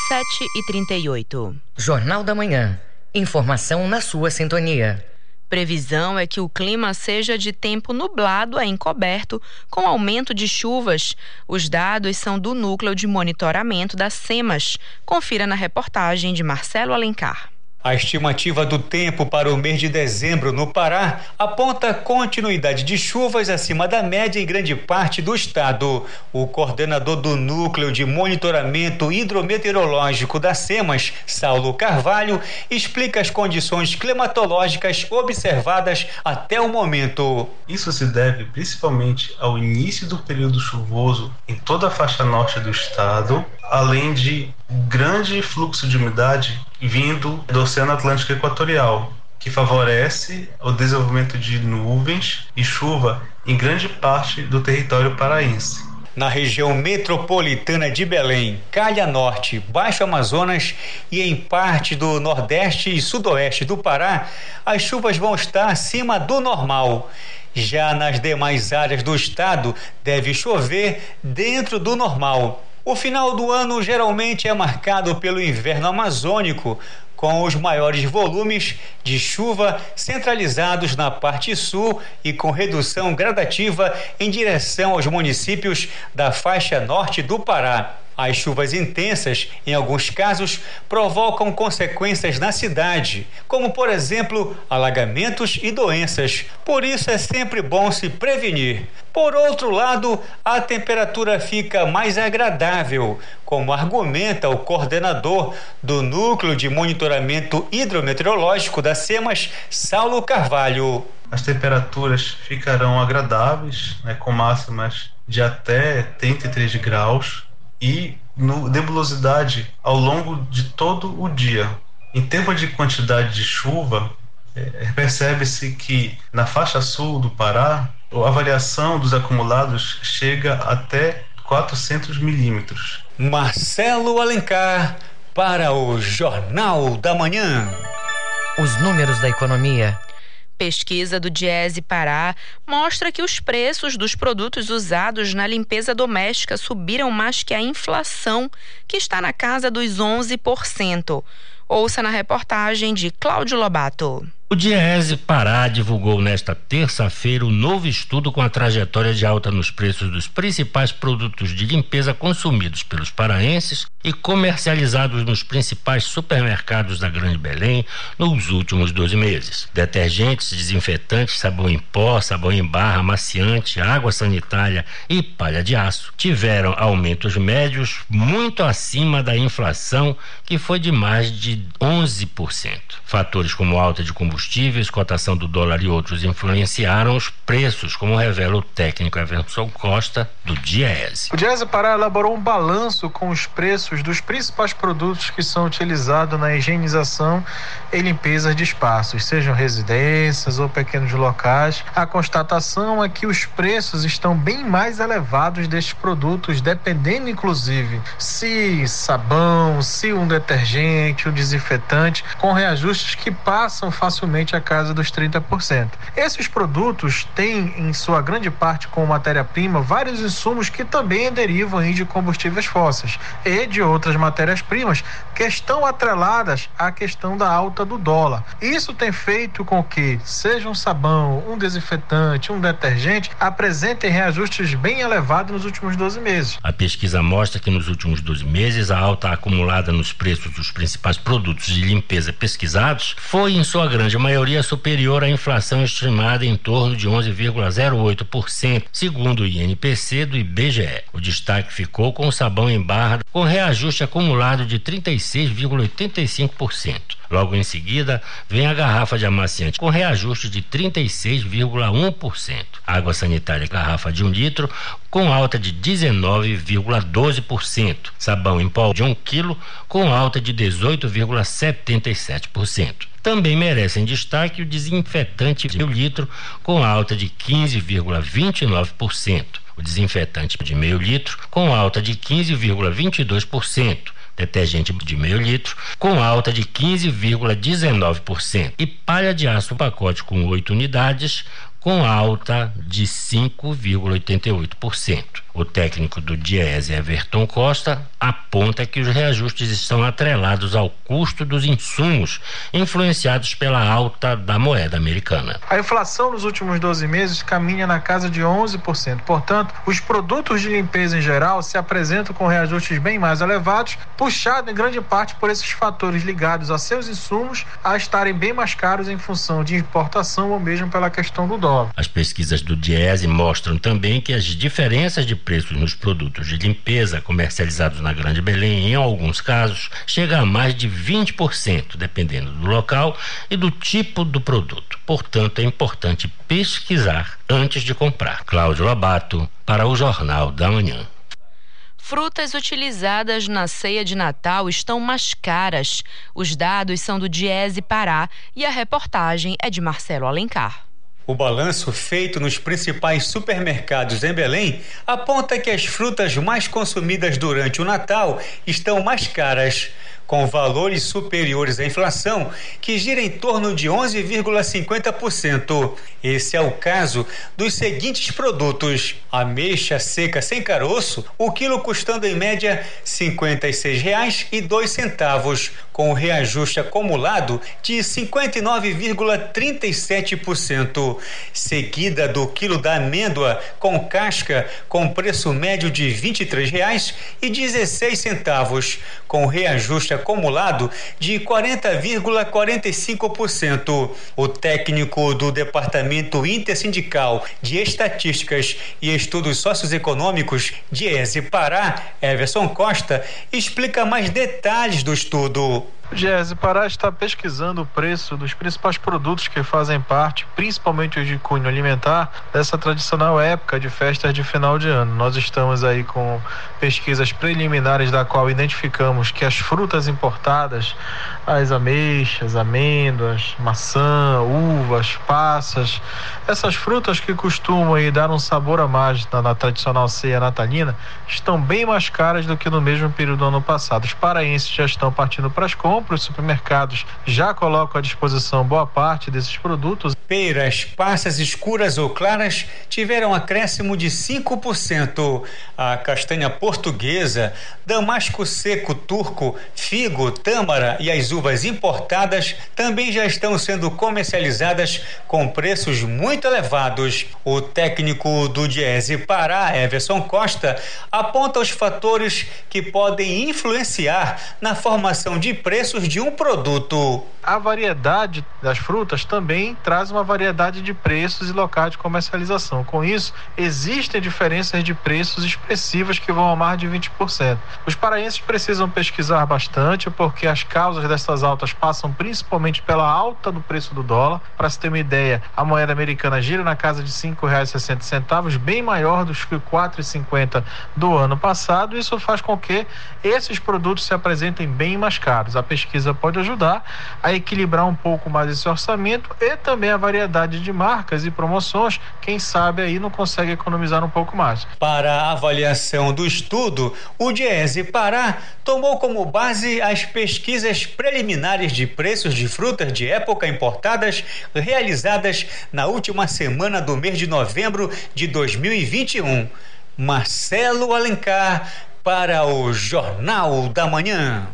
7 e 38. Jornal da Manhã. Informação na sua sintonia. Previsão é que o clima seja de tempo nublado a encoberto, com aumento de chuvas. Os dados são do Núcleo de Monitoramento das SEMAS. Confira na reportagem de Marcelo Alencar. A estimativa do tempo para o mês de dezembro no Pará aponta continuidade de chuvas acima da média em grande parte do estado. O coordenador do Núcleo de Monitoramento Hidrometeorológico da SEMAS, Saulo Carvalho, explica as condições climatológicas observadas até o momento. Isso se deve principalmente ao início do período chuvoso em toda a faixa norte do estado, além de grande fluxo de umidade vindo do Oceano Atlântico Equatorial, que favorece o desenvolvimento de nuvens e chuva em grande parte do território paraense. Na região metropolitana de Belém, Calha Norte, Baixo Amazonas e em parte do Nordeste e Sudoeste do Pará, as chuvas vão estar acima do normal. Já nas demais áreas do estado, deve chover dentro do normal. O final do ano geralmente é marcado pelo inverno amazônico, com os maiores volumes de chuva centralizados na parte sul e com redução gradativa em direção aos municípios da faixa norte do Pará. As chuvas intensas, em alguns casos, provocam consequências na cidade, como, por exemplo, alagamentos e doenças. Por isso é sempre bom se prevenir. Por outro lado, a temperatura fica mais agradável, como argumenta o coordenador do Núcleo de Monitoramento Hidrometeorológico da SEMAS, Saulo Carvalho. As temperaturas ficarão agradáveis, né, com máximas de até 33 graus e no, nebulosidade ao longo de todo o dia. Em termos de quantidade de chuva, é, percebe-se que na faixa sul do Pará, a variação dos acumulados chega até 400 milímetros. Marcelo Alencar para o Jornal da Manhã. Os números da economia. Pesquisa do Diese Pará mostra que os preços dos produtos usados na limpeza doméstica subiram mais que a inflação, que está na casa dos 11%. Ouça na reportagem de Cláudio Lobato. O Diese Pará divulgou nesta terça-feira o um novo estudo com a trajetória de alta nos preços dos principais produtos de limpeza consumidos pelos paraenses e comercializados nos principais supermercados da Grande Belém nos últimos 12 meses. Detergentes, desinfetantes, sabão em pó, sabão em barra, amaciante, água sanitária e palha de aço tiveram aumentos médios muito acima da inflação, que foi de mais de 11%. Fatores como alta de combustível combustíveis, cotação do dólar e outros influenciaram os preços, como revela o técnico Everson Costa, do Diese. O Diese Pará elaborou um balanço com os preços dos principais produtos que são utilizados na higienização e limpeza de espaços, sejam residências ou pequenos locais. A constatação é que os preços estão bem mais elevados destes produtos, dependendo inclusive se sabão, se um detergente, um desinfetante, com reajustes que passam facilmente facilmente a casa dos 30%. Esses produtos têm, em sua grande parte, como matéria-prima, vários insumos que também derivam de combustíveis fósseis e de outras matérias-primas que estão atreladas à questão da alta do dólar. Isso tem feito com que, seja um sabão, um desinfetante, um detergente, apresentem reajustes bem elevados nos últimos 12 meses. A pesquisa mostra que nos últimos 12 meses a alta acumulada nos preços dos principais produtos de limpeza pesquisados foi, em sua grande grande maioria superior à inflação estimada em torno de 11,08%, segundo o INPC do IBGE. O destaque ficou com o sabão em barra, com reajuste acumulado de 36,85%. Logo em seguida, vem a garrafa de amaciante com reajuste de 36,1%. Água sanitária garrafa de um litro com alta de 19,12%. Sabão em pó de um quilo com alta de 18,77%. Também merecem destaque o desinfetante de meio litro com alta de 15,29%. O desinfetante de meio litro com alta de 15,22% detergente de meio litro, com alta de 15,19%, e palha de aço pacote com 8 unidades, com alta de 5,88%. O técnico do Diese, Everton Costa, aponta que os reajustes estão atrelados ao custo dos insumos, influenciados pela alta da moeda americana. A inflação nos últimos 12 meses caminha na casa de 11%. Portanto, os produtos de limpeza em geral se apresentam com reajustes bem mais elevados, puxado em grande parte por esses fatores ligados a seus insumos a estarem bem mais caros em função de importação ou mesmo pela questão do dólar. As pesquisas do Diese mostram também que as diferenças de preços nos produtos de limpeza comercializados na Grande Belém, em alguns casos, chega a mais de 20%, dependendo do local e do tipo do produto. Portanto, é importante pesquisar antes de comprar. Cláudio Lobato, para o Jornal da Manhã. Frutas utilizadas na ceia de Natal estão mais caras. Os dados são do Diese Pará e a reportagem é de Marcelo Alencar. O balanço feito nos principais supermercados em Belém aponta que as frutas mais consumidas durante o Natal estão mais caras com valores superiores à inflação, que gira em torno de 11,50%. Esse é o caso dos seguintes produtos: ameixa seca sem caroço, o quilo custando em média R$ 56,02, com o reajuste acumulado de 59,37%, seguida do quilo da amêndoa com casca com preço médio de R$ 23,16, com reajuste acumulado de 40,45%. O técnico do Departamento Intersindical de Estatísticas e Estudos Socioeconômicos de ESE Pará, Everson Costa, explica mais detalhes do estudo. Jesse, Pará está pesquisando o preço dos principais produtos que fazem parte, principalmente os de cunho alimentar, dessa tradicional época de festas de final de ano. Nós estamos aí com pesquisas preliminares da qual identificamos que as frutas importadas, as ameixas, amêndoas, maçã, uvas, passas, essas frutas que costumam aí dar um sabor a mais na, na tradicional ceia natalina, estão bem mais caras do que no mesmo período do ano passado. Os paraenses já estão partindo para as compras, os supermercados já colocam à disposição boa parte desses produtos. Peiras, passas escuras ou claras tiveram acréscimo de 5%. A castanha portuguesa, damasco seco turco, figo, tâmara e as uvas importadas também já estão sendo comercializadas com preços muito elevados. O técnico do Diese Pará, Everson Costa, aponta os fatores que podem influenciar na formação de preços de um produto. A variedade das frutas também traz uma variedade de preços e locais de comercialização. Com isso, existem diferenças de preços expressivas que vão a mais de 20%. Os paraenses precisam pesquisar bastante porque as causas dessas altas passam principalmente pela alta do preço do dólar. Para se ter uma ideia, a moeda americana gira na casa de R$ 5,60, bem maior do que R$ 4,50 do ano passado. Isso faz com que esses produtos se apresentem bem mais caros. A pesquisa pode ajudar a equilibrar um pouco mais esse orçamento e também a variedade de marcas e promoções. Quem sabe aí não consegue economizar um pouco mais. Para a avaliação do estudo, o Diese Pará tomou como base as pesquisas preliminares de preços de frutas de época importadas realizadas na última semana do mês de novembro de 2021. Marcelo Alencar para o Jornal da Manhã.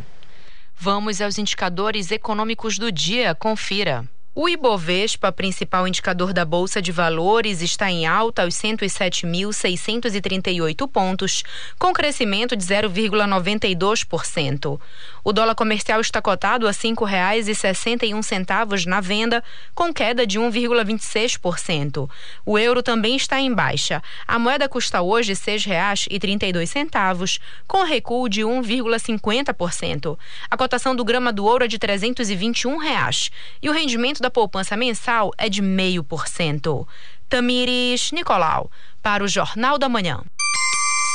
Vamos aos indicadores econômicos do dia. Confira. O Ibovespa, principal indicador da Bolsa de Valores, está em alta aos 107.638 pontos, com crescimento de 0,92%. O dólar comercial está cotado a R$ 5,61 na venda, com queda de 1,26%. O euro também está em baixa. A moeda custa hoje R$ 6,32, com recuo de 1,50%. A cotação do grama do ouro é de 321 reais, e o rendimento da poupança mensal é de 0,5%. Tamires Nicolau, para o Jornal da Manhã.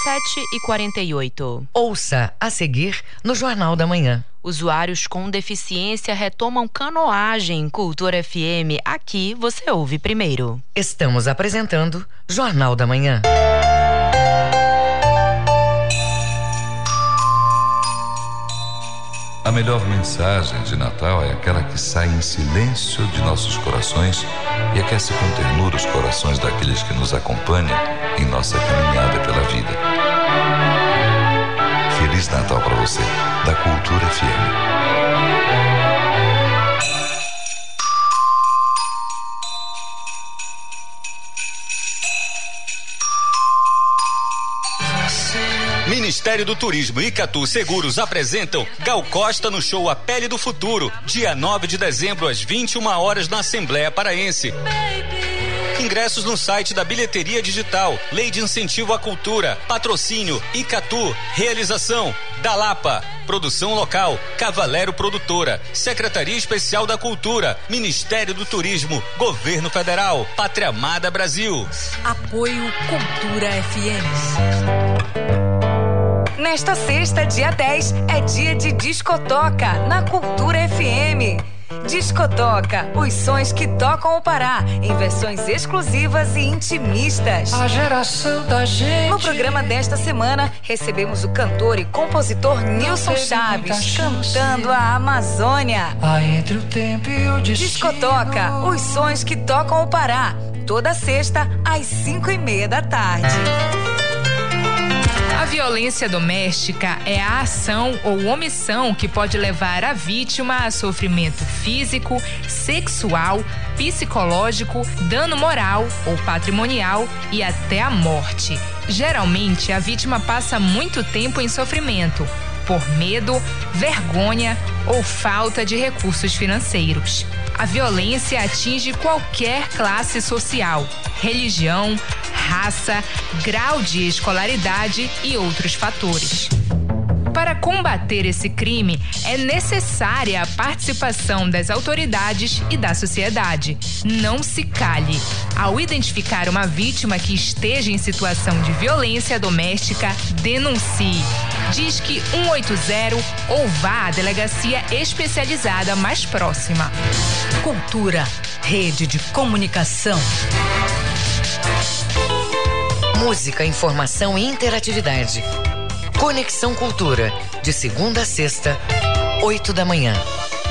7 e 48. Ouça a seguir no Jornal da Manhã. Usuários com deficiência retomam canoagem Cultura FM. Aqui você ouve primeiro. Estamos apresentando Jornal da Manhã. A melhor mensagem de Natal é aquela que sai em silêncio de nossos corações e aquece com ternura os corações daqueles que nos acompanham em nossa caminhada pela vida. Feliz Natal para você, da Cultura FM. Ministério do Turismo e Catu Seguros apresentam Gal Costa no show A Pele do Futuro, dia 9 de dezembro às 21 horas na Assembleia Paraense. Ingressos no site da Bilheteria Digital, Lei de Incentivo à Cultura, Patrocínio, Icatu, Realização, Dalapa, Produção Local, Cavalero Produtora, Secretaria Especial da Cultura, Ministério do Turismo, Governo Federal, Pátria Amada Brasil. Apoio Cultura FM. Nesta sexta, dia 10, é dia de discotoca na Cultura FM. Discotoca, os sons que tocam o Pará, em versões exclusivas e intimistas. A geração da gente. No programa desta semana, recebemos o cantor e compositor Nilson Chaves cantando a Amazônia. Há entre o tempo e o destino. Discotoca, os sons que tocam o Pará. Toda sexta, às cinco e meia da tarde. A violência doméstica é a ação ou omissão que pode levar a vítima a sofrimento físico, sexual, psicológico, dano moral ou patrimonial e até a morte. Geralmente, a vítima passa muito tempo em sofrimento por medo, vergonha ou falta de recursos financeiros. A violência atinge qualquer classe social, religião, raça, grau de escolaridade e outros fatores. Para combater esse crime, é necessária a participação das autoridades e da sociedade. Não se cale. Ao identificar uma vítima que esteja em situação de violência doméstica, denuncie. Diz que 180 ou vá à delegacia especializada mais próxima. Cultura, rede de comunicação. Música, informação e interatividade. Conexão Cultura, de segunda a sexta, oito da manhã.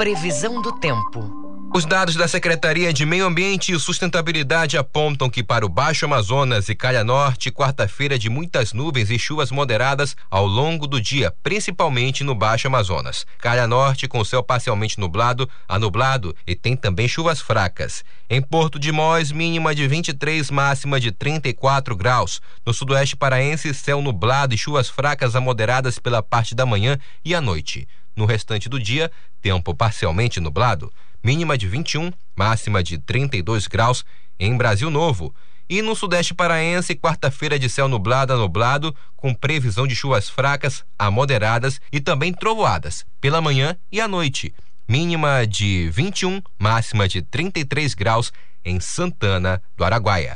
Previsão do tempo. Os dados da Secretaria de Meio Ambiente e Sustentabilidade apontam que para o Baixo Amazonas e Calha Norte, quarta-feira de muitas nuvens e chuvas moderadas ao longo do dia, principalmente no Baixo Amazonas. Calha Norte com céu parcialmente nublado a nublado e tem também chuvas fracas. Em Porto de Mós, mínima de 23, máxima de 34 graus. No Sudoeste Paraense, céu nublado e chuvas fracas a moderadas pela parte da manhã e à noite. No restante do dia, tempo parcialmente nublado mínima de 21, máxima de 32 graus em Brasil Novo. E no Sudeste Paraense, quarta-feira de céu nublado a nublado, com previsão de chuvas fracas a moderadas e também trovoadas, pela manhã e à noite. Mínima de 21, máxima de 33 graus em Santana do Araguaia.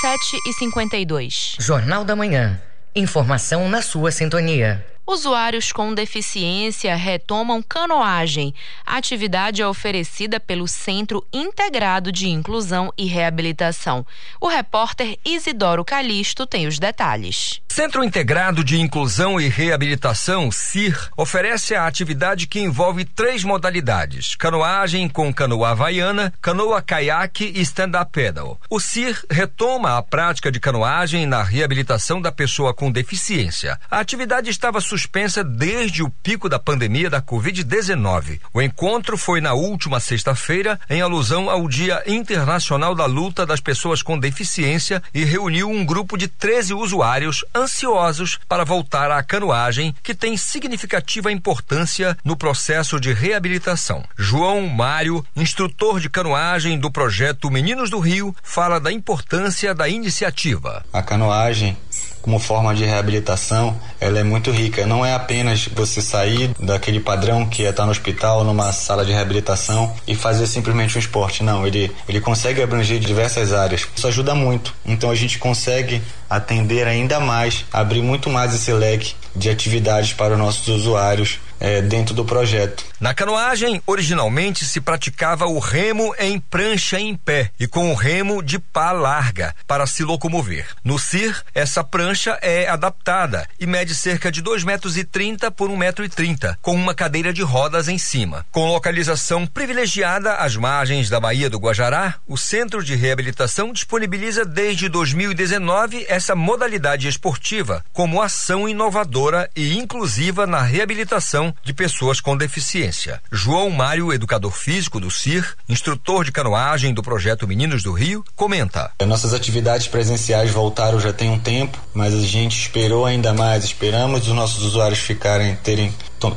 7 e 52. Jornal da Manhã. Informação na sua sintonia. Usuários com deficiência retomam canoagem. A atividade é oferecida pelo Centro Integrado de Inclusão e Reabilitação. O repórter Isidoro Calixto tem os detalhes. Centro Integrado de Inclusão e Reabilitação, CIR, oferece a atividade que envolve três modalidades: canoagem com canoa havaiana, canoa caiaque e stand-up pedal. O CIR retoma a prática de canoagem na reabilitação da pessoa com deficiência. A atividade estava suspensa desde o pico da pandemia da Covid-19. O encontro foi na última sexta-feira, em alusão ao Dia Internacional da Luta das Pessoas com Deficiência, e reuniu um grupo de 13 usuários ansiosos para voltar à canoagem, que tem significativa importância no processo de reabilitação. João Mário, instrutor de canoagem do projeto Meninos do Rio, fala da importância da iniciativa. A canoagem como forma de reabilitação, ela é muito rica. Não é apenas você sair daquele padrão que é estar no hospital, numa sala de reabilitação e fazer simplesmente um esporte. Não, ele, ele consegue abranger diversas áreas. Isso ajuda muito. Então a gente consegue atender ainda mais, abrir muito mais esse leque de atividades para os nossos usuários é, dentro do projeto. Na canoagem, originalmente se praticava o remo em prancha em pé e com o remo de pá larga para se locomover. No CIR, essa prancha é adaptada e mede cerca de 2,30 metros e trinta por 1,30 metro e trinta, com uma cadeira de rodas em cima. Com localização privilegiada às margens da Baía do Guajará, o Centro de Reabilitação disponibiliza desde 2019 essa modalidade esportiva como ação inovadora e inclusiva na reabilitação de pessoas com deficiência. João Mário, educador físico do CIR, instrutor de canoagem do projeto Meninos do Rio, comenta: Nossas atividades presenciais voltaram já tem um tempo, mas a gente esperou ainda mais, esperamos os nossos usuários ficarem terem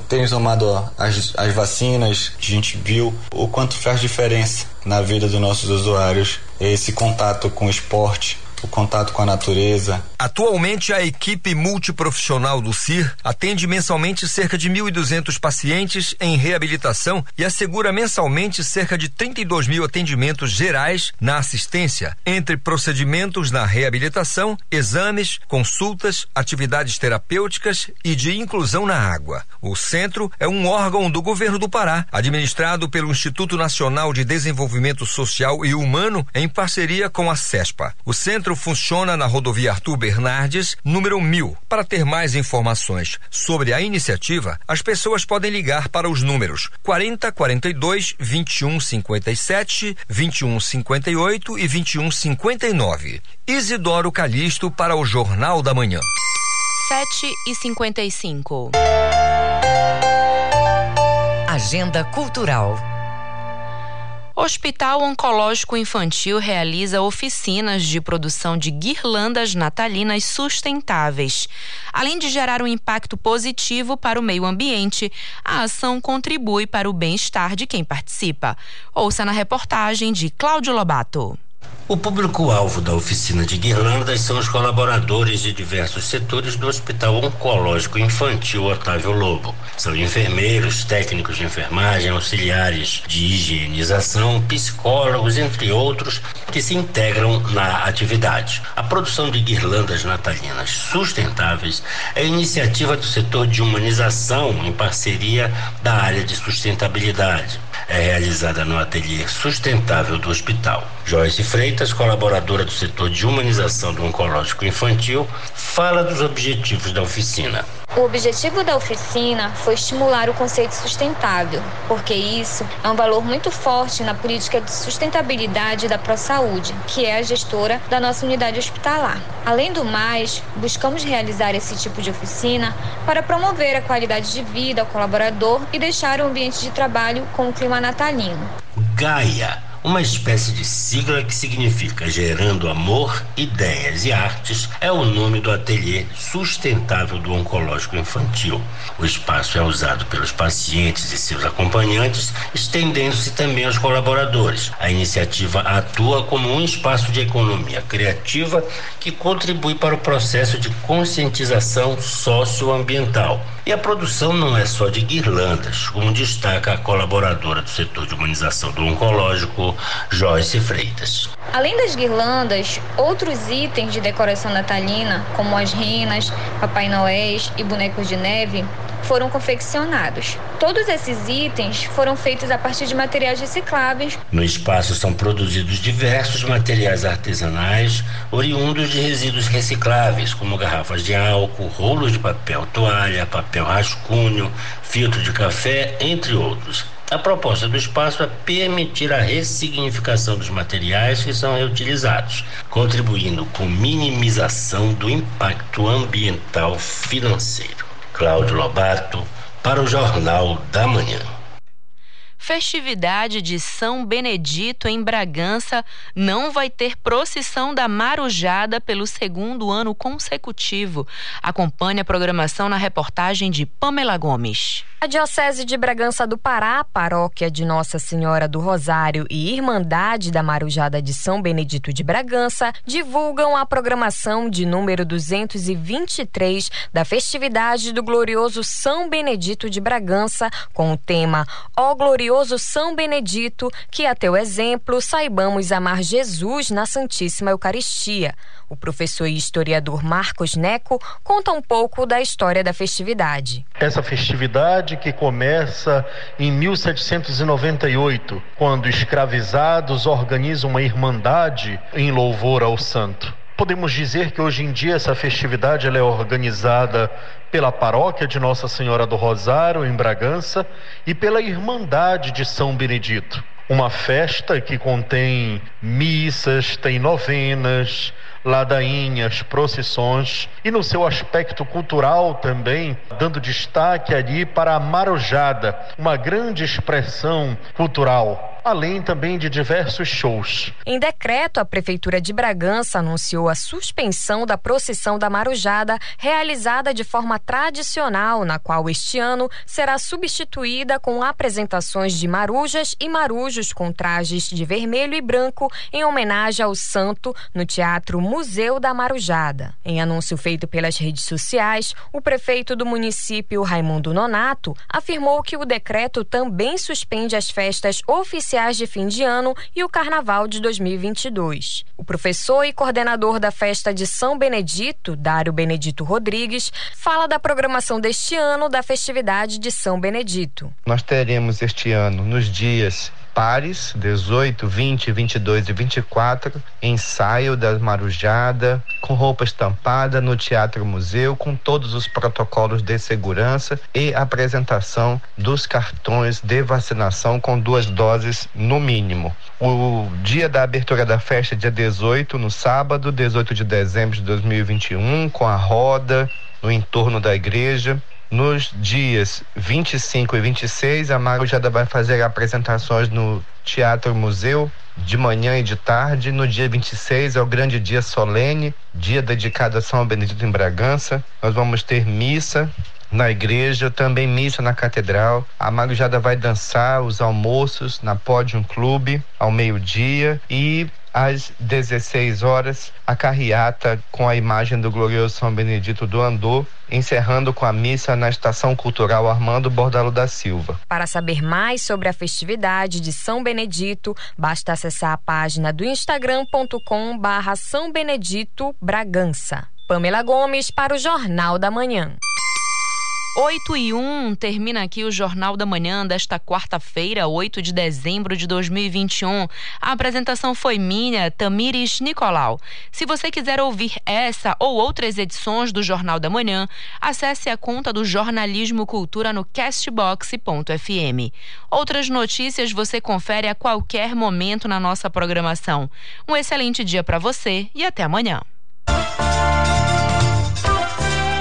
terem tomado as, as vacinas, a gente viu o quanto faz diferença na vida dos nossos usuários esse contato com o esporte, o contato com a natureza. Atualmente, a equipe multiprofissional do CIR atende mensalmente cerca de 1.200 pacientes em reabilitação e assegura mensalmente cerca de 32 mil atendimentos gerais na assistência, entre procedimentos na reabilitação, exames, consultas, atividades terapêuticas e de inclusão na água. O centro é um órgão do governo do Pará, administrado pelo Instituto Nacional de Desenvolvimento Social e Humano em parceria com a CESPA. O centro funciona na rodovia Arthur Bernardes, número 1000. Para ter mais informações sobre a iniciativa, as pessoas podem ligar para os números 40 42 21 57, 21 58 e 21 59. Isidoro Calixto para o Jornal da Manhã. 7 e 55. Agenda Cultural. Hospital Oncológico Infantil realiza oficinas de produção de guirlandas natalinas sustentáveis. Além de gerar um impacto positivo para o meio ambiente, a ação contribui para o bem-estar de quem participa. Ouça na reportagem de Cláudio Lobato. O público-alvo da oficina de guirlandas são os colaboradores de diversos setores do Hospital Oncológico Infantil Otávio Lobo. São enfermeiros, técnicos de enfermagem, auxiliares de higienização, psicólogos, entre outros, que se integram na atividade. A produção de guirlandas natalinas sustentáveis é iniciativa do setor de humanização em parceria da área de sustentabilidade é realizada no ateliê sustentável do hospital. Joyce Freitas, colaboradora do setor de humanização do oncológico infantil, fala dos objetivos da oficina. O objetivo da oficina foi estimular o conceito sustentável, porque isso é um valor muito forte na política de sustentabilidade da ProSaúde, que é a gestora da nossa unidade hospitalar. Além do mais, buscamos realizar esse tipo de oficina para promover a qualidade de vida ao colaborador e deixar o ambiente de trabalho com o clima natalino. Gaia uma espécie de sigla que significa Gerando Amor, Ideias e Artes, é o nome do ateliê sustentável do oncológico infantil. O espaço é usado pelos pacientes e seus acompanhantes, estendendo-se também aos colaboradores. A iniciativa atua como um espaço de economia criativa que contribui para o processo de conscientização socioambiental. E a produção não é só de guirlandas, como destaca a colaboradora do setor de humanização do oncológico, Joyce Freitas. Além das guirlandas, outros itens de decoração natalina, como as renas, Papai Noéis e bonecos de neve, foram confeccionados. Todos esses itens foram feitos a partir de materiais recicláveis. No espaço são produzidos diversos materiais artesanais oriundos de resíduos recicláveis, como garrafas de álcool, rolos de papel toalha, papel rascunho, filtro de café, entre outros. A proposta do espaço é permitir a ressignificação dos materiais que são reutilizados, contribuindo com minimização do impacto ambiental financeiro. Cláudio Lobato, para o Jornal da Manhã. Festividade de São Benedito em Bragança não vai ter procissão da Marujada pelo segundo ano consecutivo. Acompanhe a programação na reportagem de Pamela Gomes. A Diocese de Bragança do Pará, paróquia de Nossa Senhora do Rosário e Irmandade da Marujada de São Benedito de Bragança divulgam a programação de número 223 da festividade do glorioso São Benedito de Bragança, com o tema Ó Glorioso São Benedito, que a teu exemplo saibamos amar Jesus na Santíssima Eucaristia. O professor e historiador Marcos Neco conta um pouco da história da festividade. Essa festividade que começa em 1798, quando escravizados organizam uma irmandade em louvor ao santo. Podemos dizer que hoje em dia essa festividade é organizada pela paróquia de Nossa Senhora do Rosário, em Bragança, e pela Irmandade de São Benedito. Uma festa que contém missas, tem novenas, ladainhas, procissões e no seu aspecto cultural também, dando destaque ali para a marojada, uma grande expressão cultural além também de diversos shows. Em decreto, a Prefeitura de Bragança anunciou a suspensão da procissão da Marujada, realizada de forma tradicional, na qual este ano será substituída com apresentações de marujas e marujos com trajes de vermelho e branco em homenagem ao santo no Teatro Museu da Marujada. Em anúncio feito pelas redes sociais, o prefeito do município, Raimundo Nonato, afirmou que o decreto também suspende as festas oficiais de fim de ano e o Carnaval de 2022. O professor e coordenador da festa de São Benedito, Dário Benedito Rodrigues, fala da programação deste ano da festividade de São Benedito. Nós teremos este ano, nos dias pares, 18, 20, 22 e 24, ensaio da Marujada, com roupa estampada no Teatro Museu, com todos os protocolos de segurança e apresentação dos cartões de vacinação com duas doses no mínimo. O dia da abertura da festa é dia 18, no sábado, 18 de dezembro de 2021, com a roda no entorno da igreja Nos dias 25 e 26, a Marujada vai fazer apresentações no Teatro Museu de manhã e de tarde. No dia 26 é o grande dia solene, dia dedicado a São Benedito em Bragança. Nós vamos ter missa na igreja, também missa na catedral. A Marujada vai dançar os almoços na Pódium Clube ao meio-dia e às 16 horas, a carreata com a imagem do glorioso São Benedito do Andor, encerrando com a missa na Estação Cultural Armando Bordalo da Silva. Para saber mais sobre a festividade de São Benedito, basta acessar a página do instagram.com barra São Benedito Bragança. Pamela Gomes para o Jornal da Manhã. 8 e 1 termina aqui o Jornal da Manhã desta quarta-feira, 8 de dezembro de 2021. A apresentação foi minha, Tamires Nicolau. Se você quiser ouvir essa ou outras edições do Jornal da Manhã, acesse a conta do Jornalismo Cultura no castbox.fm. Outras notícias você confere a qualquer momento na nossa programação. Um excelente dia para você e até amanhã.